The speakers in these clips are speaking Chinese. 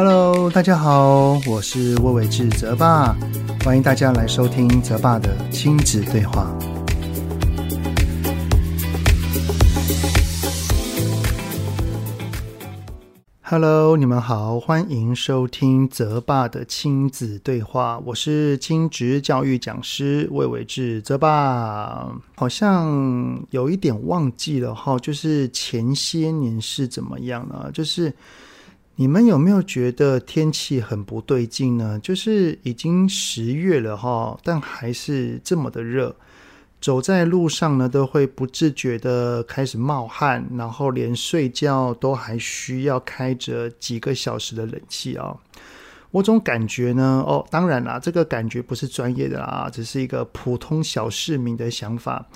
Hello，大家好，我是魏伟志泽爸，欢迎大家来收听泽爸的亲子对话。Hello，你们好，欢迎收听泽爸的亲子对话。我是亲职教育讲师魏伟志泽爸。好像有一点忘记了哈，就是前些年是怎么样呢？就是你们有没有觉得天气很不对劲呢？就是已经十月了哈，但还是这么的热。走在路上呢，都会不自觉的开始冒汗，然后连睡觉都还需要开着几个小时的冷气啊、哦。我总感觉呢，哦，当然啦，这个感觉不是专业的啦，只是一个普通小市民的想法，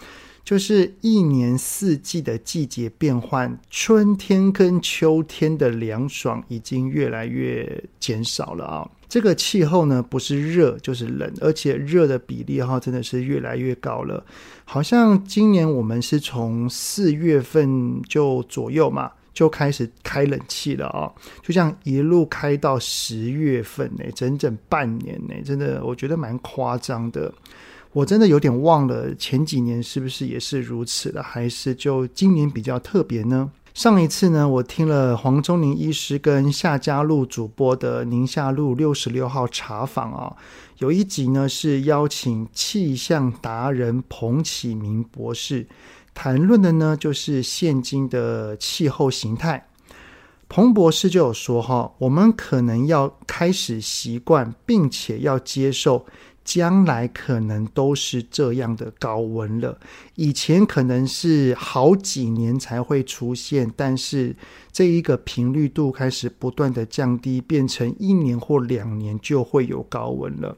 就是一年四季的季节变换，春天跟秋天的凉爽已经越来越减少了啊、这个气候呢，不是热就是冷，而且热的比例哈，真的是越来越高了。好像今年我们是从四月份就左右嘛，就开始开冷气了啊，就这样一路开到十月份呢，整整半年呢，真的我觉得蛮夸张的。我真的有点忘了前几年是不是也是如此了，还是就今年比较特别呢？上一次呢，我听了黄宗宁医师跟夏嘉璐主播的宁夏路六十六号茶坊啊，有一集呢是邀请气象达人彭启明博士谈论的呢，就是现今的气候形态。彭博士就有说哈，我们可能要开始习惯，并且要接受。将来可能都是这样的高温了。以前可能是好几年才会出现，但是这一个频率度开始不断的降低，变成一年或两年就会有高温了。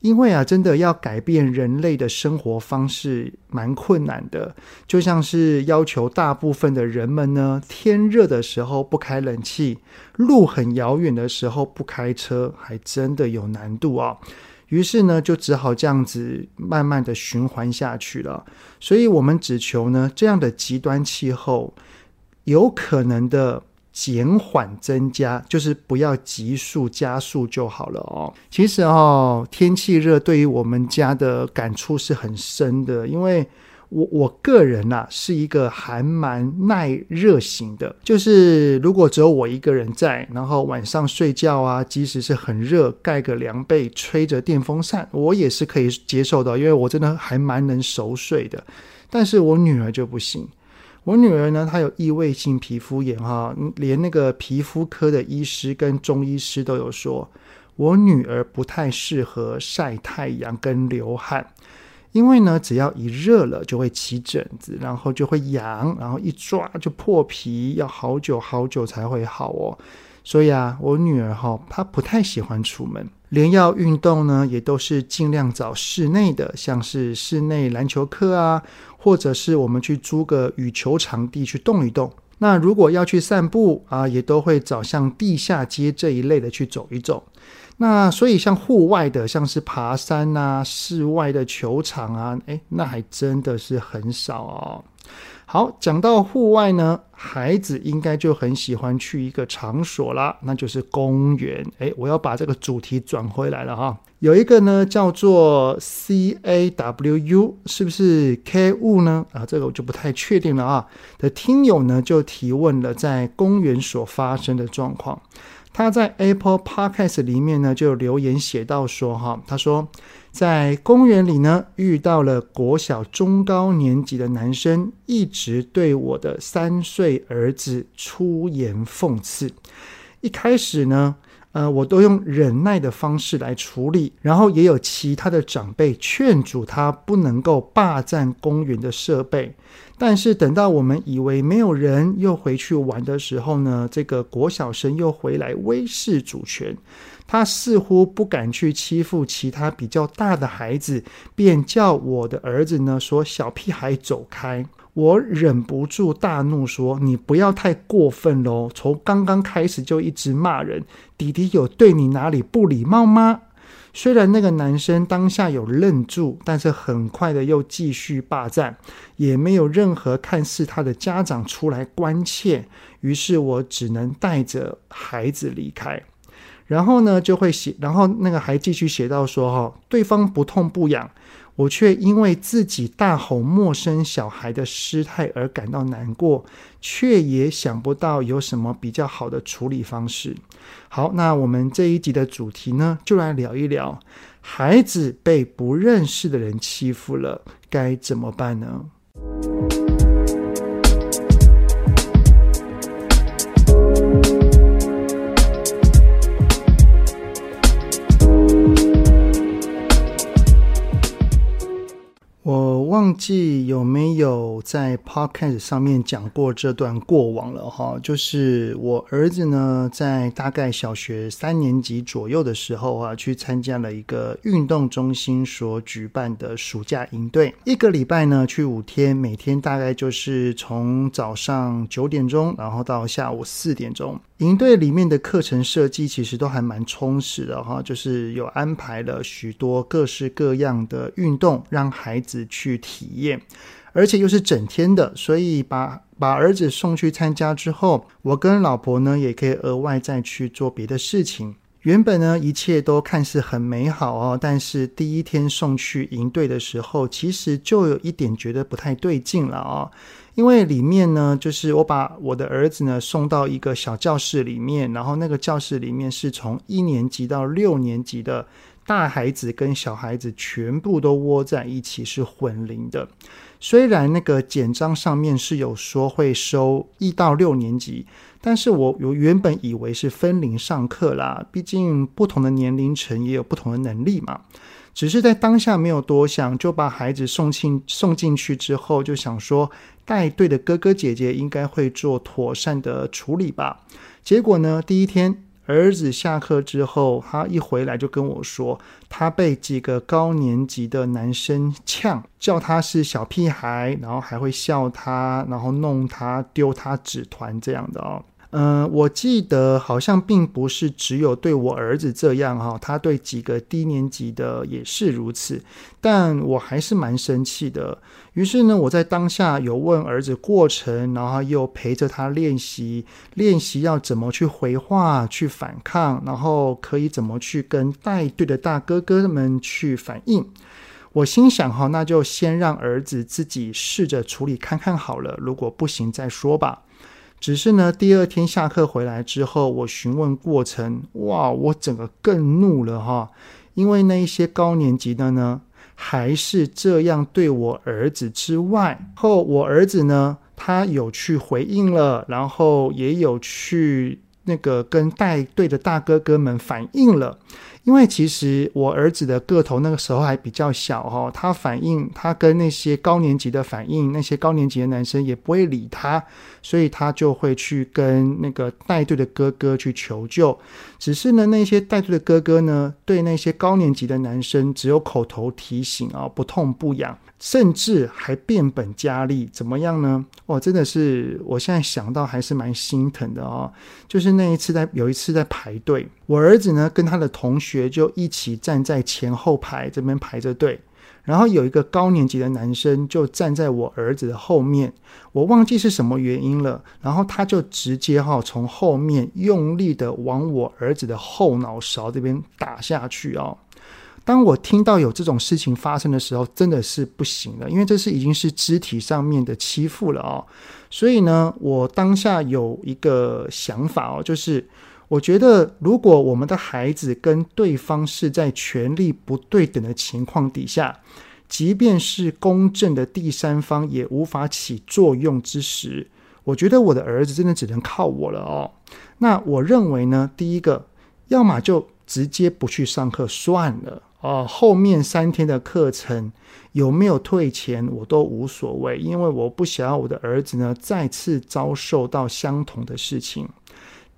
因为啊，真的要改变人类的生活方式蛮困难的，就像是要求大部分的人们呢，天热的时候不开冷气，路很遥远的时候不开车，还真的有难度啊。于是呢，就只好这样子慢慢的循环下去了。所以，我们只求呢，这样的极端气候有可能的减缓增加，就是不要急速加速就好了哦。其实哦，天气热对于我们家的感触是很深的，因为。我我个人呐、啊，是一个还蛮耐热型的，就是如果只有我一个人在，然后晚上睡觉啊，即使是很热，盖个凉被，吹着电风扇，我也是可以接受的，因为我真的还蛮能熟睡的。但是我女儿就不行，我女儿呢，她有异位性皮肤炎哈，连那个皮肤科的医师跟中医师都有说，我女儿不太适合晒太阳跟流汗。因为呢，只要一热了就会起疹子，然后就会痒，然后一抓就破皮，要好久好久才会好哦。所以啊，我女儿哈，她不太喜欢出门，连要运动呢，也都是尽量找室内的，像是室内篮球课啊，或者是我们去租个羽球场地去动一动。那如果要去散步啊，也都会找像地下街这一类的去走一走。那所以像户外的，像是爬山啊，室外的球场啊，诶，那还真的是很少哦。好，讲到户外呢，孩子应该就很喜欢去一个场所啦，那就是公园。诶，我要把这个主题转回来了哈。有一个呢叫做 C A W U，是不是 K U 呢？啊，这个我就不太确定了啊。的听友呢就提问了，在公园所发生的状况。他在 Apple Podcast 里面呢，就留言写到说：“哈，他说在公园里呢，遇到了国小中高年级的男生，一直对我的三岁儿子出言讽刺。一开始呢，呃，我都用忍耐的方式来处理，然后也有其他的长辈劝阻他不能够霸占公园的设备。”但是等到我们以为没有人又回去玩的时候呢，这个国小生又回来威势主权，他似乎不敢去欺负其他比较大的孩子，便叫我的儿子呢说：“小屁孩走开！”我忍不住大怒说：“你不要太过分喽！从刚刚开始就一直骂人，弟弟有对你哪里不礼貌吗？”虽然那个男生当下有愣住，但是很快的又继续霸占，也没有任何看似他的家长出来关切，于是我只能带着孩子离开。然后呢就会写，然后那个还继续写到说哈，对方不痛不痒。我却因为自己大吼陌生小孩的失态而感到难过，却也想不到有什么比较好的处理方式。好，那我们这一集的主题呢，就来聊一聊，孩子被不认识的人欺负了，该怎么办呢？忘记有没有在 Podcast 上面讲过这段过往了哈，就是我儿子呢，在大概小学三年级左右的时候啊，去参加了一个运动中心所举办的暑假营队，一个礼拜呢去五天，每天大概就是从早上九点钟，然后到下午四点钟。营队里面的课程设计其实都还蛮充实的哈，就是有安排了许多各式各样的运动，让孩子去体验，而且又是整天的，所以把把儿子送去参加之后，我跟老婆呢也可以额外再去做别的事情。原本呢一切都看似很美好哦，但是第一天送去营队的时候，其实就有一点觉得不太对劲了哦。因为里面呢，就是我把我的儿子呢送到一个小教室里面，然后那个教室里面是从一年级到六年级的大孩子跟小孩子全部都窝在一起，是混龄的。虽然那个简章上面是有说会收一到六年级，但是我我原本以为是分龄上课啦，毕竟不同的年龄层也有不同的能力嘛。只是在当下没有多想，就把孩子送进送进去之后，就想说带队的哥哥姐姐应该会做妥善的处理吧。结果呢，第一天儿子下课之后，他一回来就跟我说，他被几个高年级的男生呛，叫他是小屁孩，然后还会笑他，然后弄他，丢他纸团这样的哦。嗯、我记得好像并不是只有对我儿子这样哈，他对几个低年级的也是如此，但我还是蛮生气的。于是呢，我在当下有问儿子过程，然后又陪着他练习，练习要怎么去回话、去反抗，然后可以怎么去跟带队的大哥哥们去反应。我心想哈，那就先让儿子自己试着处理看看好了，如果不行再说吧。只是呢，第二天下课回来之后，我询问过程，哇，我整个更怒了哈！因为那一些高年级的呢，还是这样对我儿子之外，后我儿子呢，他有去回应了，然后也有去那个跟带队的大哥哥们反映了。因为其实我儿子的个头那个时候还比较小哦，他反应，他跟那些高年级的反应，那些高年级的男生也不会理他，所以他就会去跟那个带队的哥哥去求救。只是呢，那些带队的哥哥呢，对那些高年级的男生只有口头提醒啊，不痛不痒。甚至还变本加厉，怎么样呢？哦，真的是，我现在想到还是蛮心疼的哦。就是那一次在有一次在排队，我儿子呢跟他的同学就一起站在前后排这边排着队，然后有一个高年级的男生就站在我儿子的后面，我忘记是什么原因了，然后他就直接哈从后面用力的往我儿子的后脑勺这边打下去哦。当我听到有这种事情发生的时候，真的是不行了，因为这是已经是肢体上面的欺负了哦。所以呢，我当下有一个想法哦，就是我觉得如果我们的孩子跟对方是在权力不对等的情况底下，即便是公正的第三方也无法起作用之时，我觉得我的儿子真的只能靠我了哦。那我认为呢，第一个，要么就直接不去上课算了。哦，后面三天的课程有没有退钱，我都无所谓，因为我不想要我的儿子呢再次遭受到相同的事情。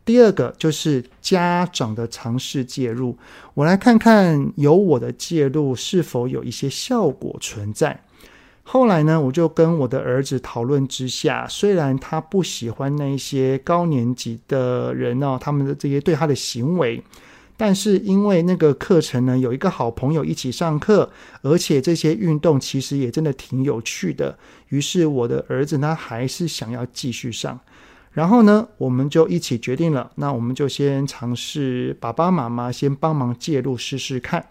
第二个就是家长的尝试介入，我来看看有我的介入是否有一些效果存在。后来呢，我就跟我的儿子讨论之下，虽然他不喜欢那些高年级的人哦，他们的这些对他的行为。但是因为那个课程呢，有一个好朋友一起上课，而且这些运动其实也真的挺有趣的。于是我的儿子呢，还是想要继续上。然后呢，我们就一起决定了，那我们就先尝试爸爸妈妈先帮忙介入试试看。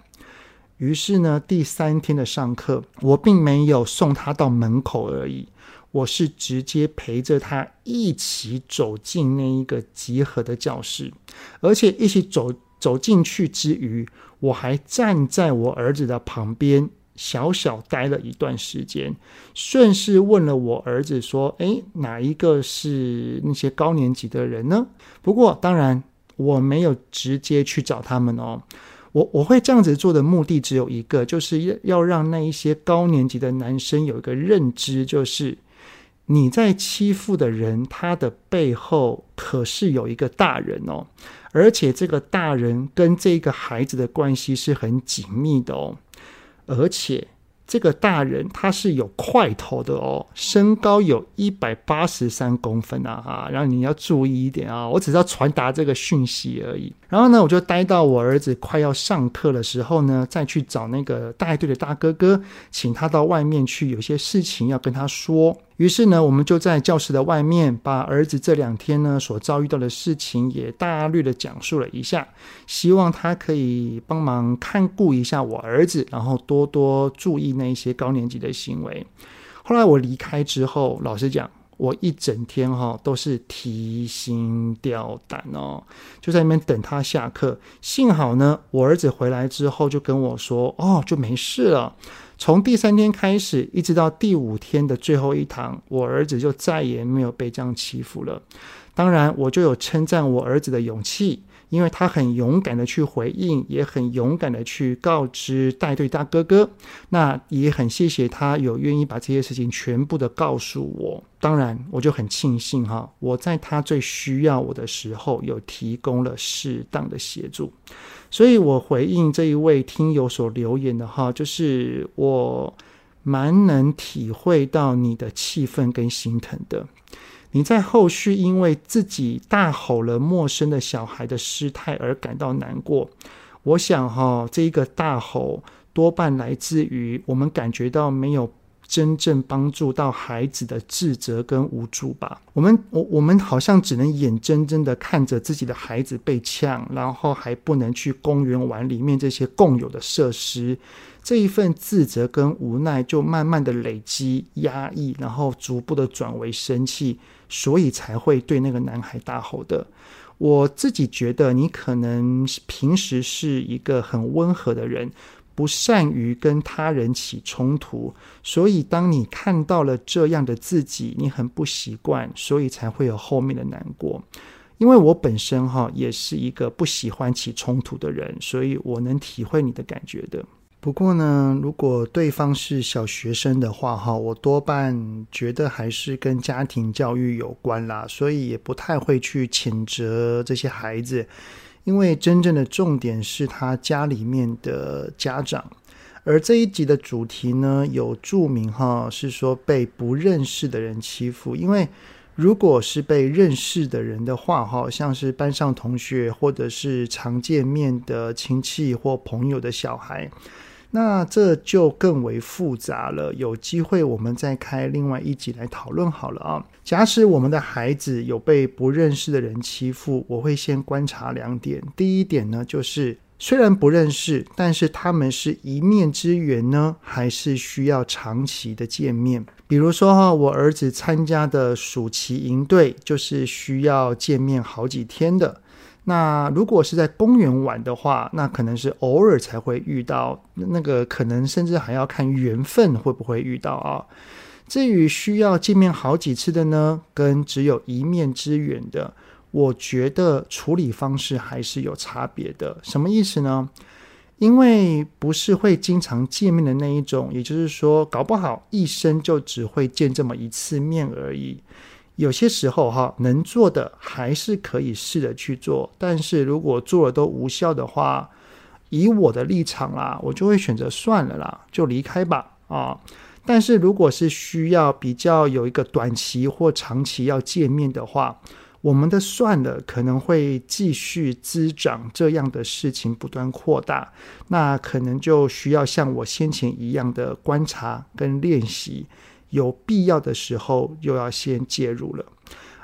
于是呢，第三天的上课，我并没有送他到门口而已，我是直接陪着他一起走进那一个集合的教室，而且一起走走进去之余，我还站在我儿子的旁边。小小待了一段时间，顺势问了我儿子说：“诶，哪一个是那些高年级的人呢？”不过，当然我没有直接去找他们哦。我我会这样子做的目的只有一个，就是要要让那一些高年级的男生有一个认知，就是你在欺负的人，他的背后可是有一个大人哦，而且这个大人跟这个孩子的关系是很紧密的哦。而且这个大人他是有块头的哦，身高有一百八十三公分啊哈，然后你要注意一点啊，我只是要传达这个讯息而已。然后呢，我就待到我儿子快要上课的时候呢，再去找那个带队的大哥哥，请他到外面去，有些事情要跟他说。于是呢，我们就在教室的外面，把儿子这两天呢所遭遇到的事情也大略的讲述了一下，希望他可以帮忙看顾一下我儿子，然后多多注意那些高年级的行为。后来我离开之后，老实讲，我一整天哈都是提心吊胆哦，就在那边等他下课。幸好呢，我儿子回来之后就跟我说：“哦，就没事了。”从第三天开始，一直到第五天的最后一堂，我儿子就再也没有被这样欺负了。当然，我就有称赞我儿子的勇气，因为他很勇敢的去回应，也很勇敢的去告知带队大哥哥。那也很谢谢他有愿意把这些事情全部的告诉我。当然，我就很庆幸哈，我在他最需要我的时候，有提供了适当的协助。所以我回应这一位听友所留言的哈，就是我蛮能体会到你的气愤跟心疼的。你在后续因为自己大吼了陌生的小孩的失态而感到难过，我想哈，这一个大吼多半来自于我们感觉到没有。真正帮助到孩子的自责跟无助吧。我们我我们好像只能眼睁睁的看着自己的孩子被呛，然后还不能去公园玩里面这些共有的设施，这一份自责跟无奈就慢慢的累积压抑，然后逐步的转为生气，所以才会对那个男孩大吼的。我自己觉得你可能平时是一个很温和的人。不善于跟他人起冲突，所以当你看到了这样的自己，你很不习惯，所以才会有后面的难过。因为我本身哈也是一个不喜欢起冲突的人，所以我能体会你的感觉的。不过呢，如果对方是小学生的话哈，我多半觉得还是跟家庭教育有关啦，所以也不太会去谴责这些孩子。因为真正的重点是他家里面的家长，而这一集的主题呢，有注明哈，是说被不认识的人欺负。因为如果是被认识的人的话，哈，像是班上同学或者是常见面的亲戚或朋友的小孩。那这就更为复杂了，有机会我们再开另外一集来讨论好了啊。假使我们的孩子有被不认识的人欺负，我会先观察两点。第一点呢，就是虽然不认识，但是他们是一面之缘呢，还是需要长期的见面？比如说哈，我儿子参加的暑期营队就是需要见面好几天的。那如果是在公园玩的话，那可能是偶尔才会遇到，那个可能甚至还要看缘分会不会遇到啊。至于需要见面好几次的呢，跟只有一面之缘的，我觉得处理方式还是有差别的。什么意思呢？因为不是会经常见面的那一种，也就是说，搞不好一生就只会见这么一次面而已。有些时候哈，能做的还是可以试着去做，但是如果做了都无效的话，以我的立场啦，我就会选择算了啦，就离开吧啊。但是如果是需要比较有一个短期或长期要见面的话，我们的算了可能会继续滋长，这样的事情不断扩大，那可能就需要像我先前一样的观察跟练习。有必要的时候，又要先介入了。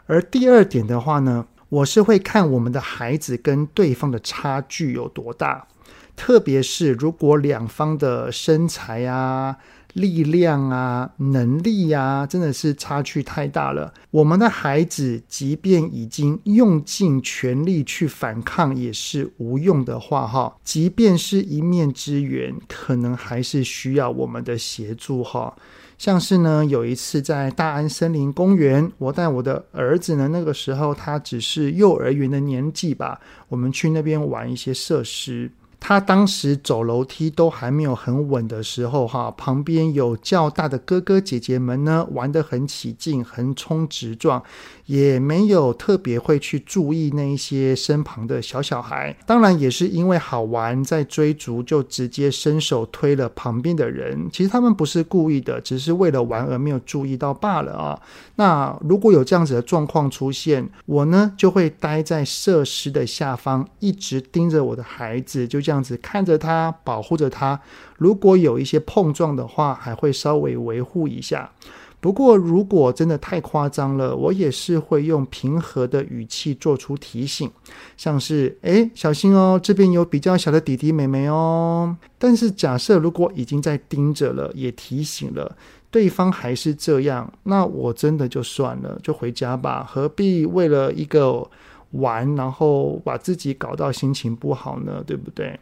而第二点的话呢，我是会看我们的孩子跟对方的差距有多大，特别是如果两方的身材啊。力量啊，能力、啊，真的是差距太大了。我们的孩子即便已经用尽全力去反抗，也是无用的话，哈，即便是一面之缘，可能还是需要我们的协助，哈。像是呢，有一次在大安森林公园，我带我的儿子呢，那个时候他只是幼儿园的年纪吧，我们去那边玩一些设施。他当时走楼梯都还没有很稳的时候，哈，旁边有较大的哥哥姐姐们呢，玩得很起劲，横冲直撞，也没有特别会去注意那一些身旁的小小孩。当然也是因为好玩，在追逐就直接伸手推了旁边的人。其实他们不是故意的，只是为了玩而没有注意到罢了啊。那如果有这样子的状况出现，我呢就会待在设施的下方，一直盯着我的孩子，就。这样子看着他，保护着他。如果有一些碰撞的话，还会稍微维护一下。不过，如果真的太夸张了，我也是会用平和的语气做出提醒，像是“哎，小心哦，这边有比较小的弟弟妹妹哦。”但是，假设如果已经在盯着了，也提醒了对方还是这样，那我真的就算了，就回家吧，何必为了一个玩，然后把自己搞到心情不好呢，对不对？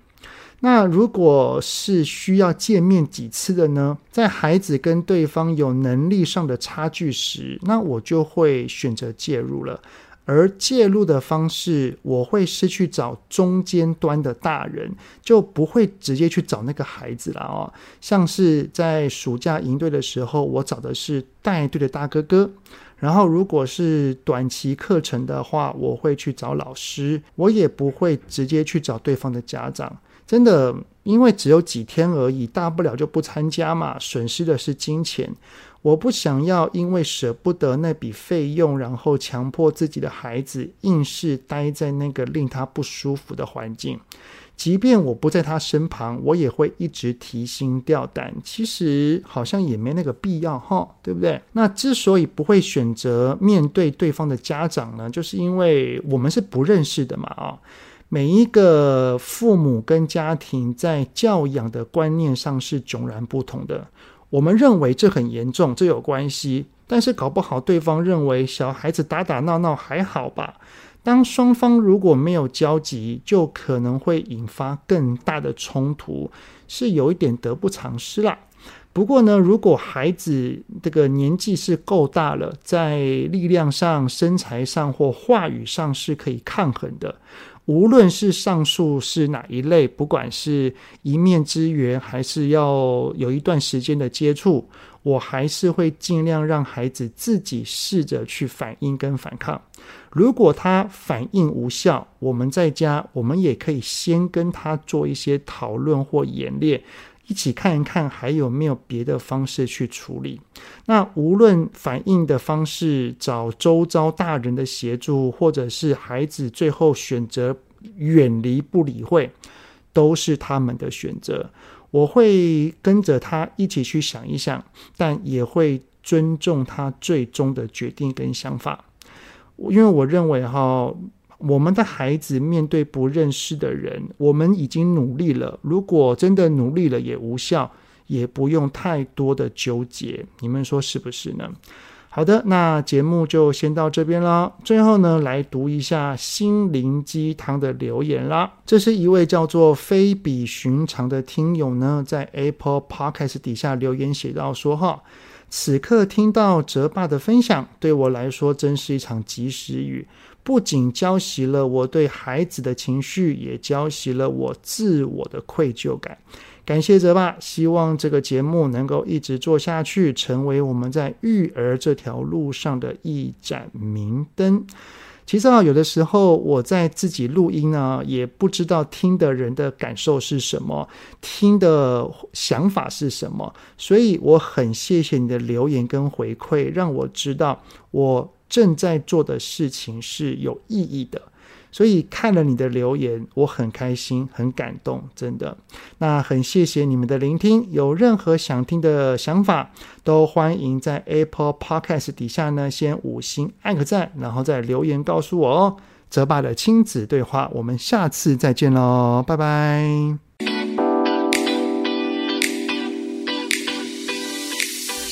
那如果是需要见面几次的呢？在孩子跟对方有能力上的差距时，那我就会选择介入了。而介入的方式，我会是去找中间端的大人，就不会直接去找那个孩子了哦。像是在暑假营队的时候，我找的是带队的大哥哥。然后，如果是短期课程的话，我会去找老师，我也不会直接去找对方的家长。真的，因为只有几天而已，大不了就不参加嘛，损失的是金钱。我不想要因为舍不得那笔费用，然后强迫自己的孩子硬是待在那个令他不舒服的环境。即便我不在他身旁，我也会一直提心吊胆。其实好像也没那个必要哈，对不对？那之所以不会选择面对对方的家长呢，就是因为我们是不认识的嘛啊。每一个父母跟家庭在教养的观念上是迥然不同的。我们认为这很严重，这有关系，但是搞不好对方认为小孩子打打闹闹还好吧。当双方如果没有交集，就可能会引发更大的冲突，是有一点得不偿失啦。不过呢，如果孩子这个年纪是够大了，在力量上、身材上或话语上是可以抗衡的，无论是上述是哪一类，不管是一面之缘，还是要有一段时间的接触。我还是会尽量让孩子自己试着去反应跟反抗。如果他反应无效，我们在家我们也可以先跟他做一些讨论或演练，一起看一看还有没有别的方式去处理。那无论反应的方式，找周遭大人的协助，或者是孩子最后选择远离不理会，都是他们的选择。我会跟着他一起去想一想，但也会尊重他最终的决定跟想法。因为我认为哈，我们的孩子面对不认识的人，我们已经努力了。如果真的努力了也无效，也不用太多的纠结。你们说是不是呢？好的，那节目就先到这边啦。最后呢，来读一下心灵鸡汤的留言啦。这是一位叫做非比寻常的听友呢，在 Apple Podcast 底下留言写到说：“哈，此刻听到哲爸的分享，对我来说真是一场及时雨，不仅浇熄了我对孩子的情绪，也浇熄了我自我的愧疚感。”感谢泽爸，希望这个节目能够一直做下去，成为我们在育儿这条路上的一盏明灯。其实啊，有的时候我在自己录音呢，也不知道听的人的感受是什么，听的想法是什么，所以我很谢谢你的留言跟回馈，让我知道我正在做的事情是有意义的。所以看了你的留言，我很开心，很感动，真的。那很谢谢你们的聆听，有任何想听的想法，都欢迎在 Apple Podcast 底下呢，先五星按个赞，然后再留言告诉我哦。泽爸的亲子对话，我们下次再见喽，拜拜。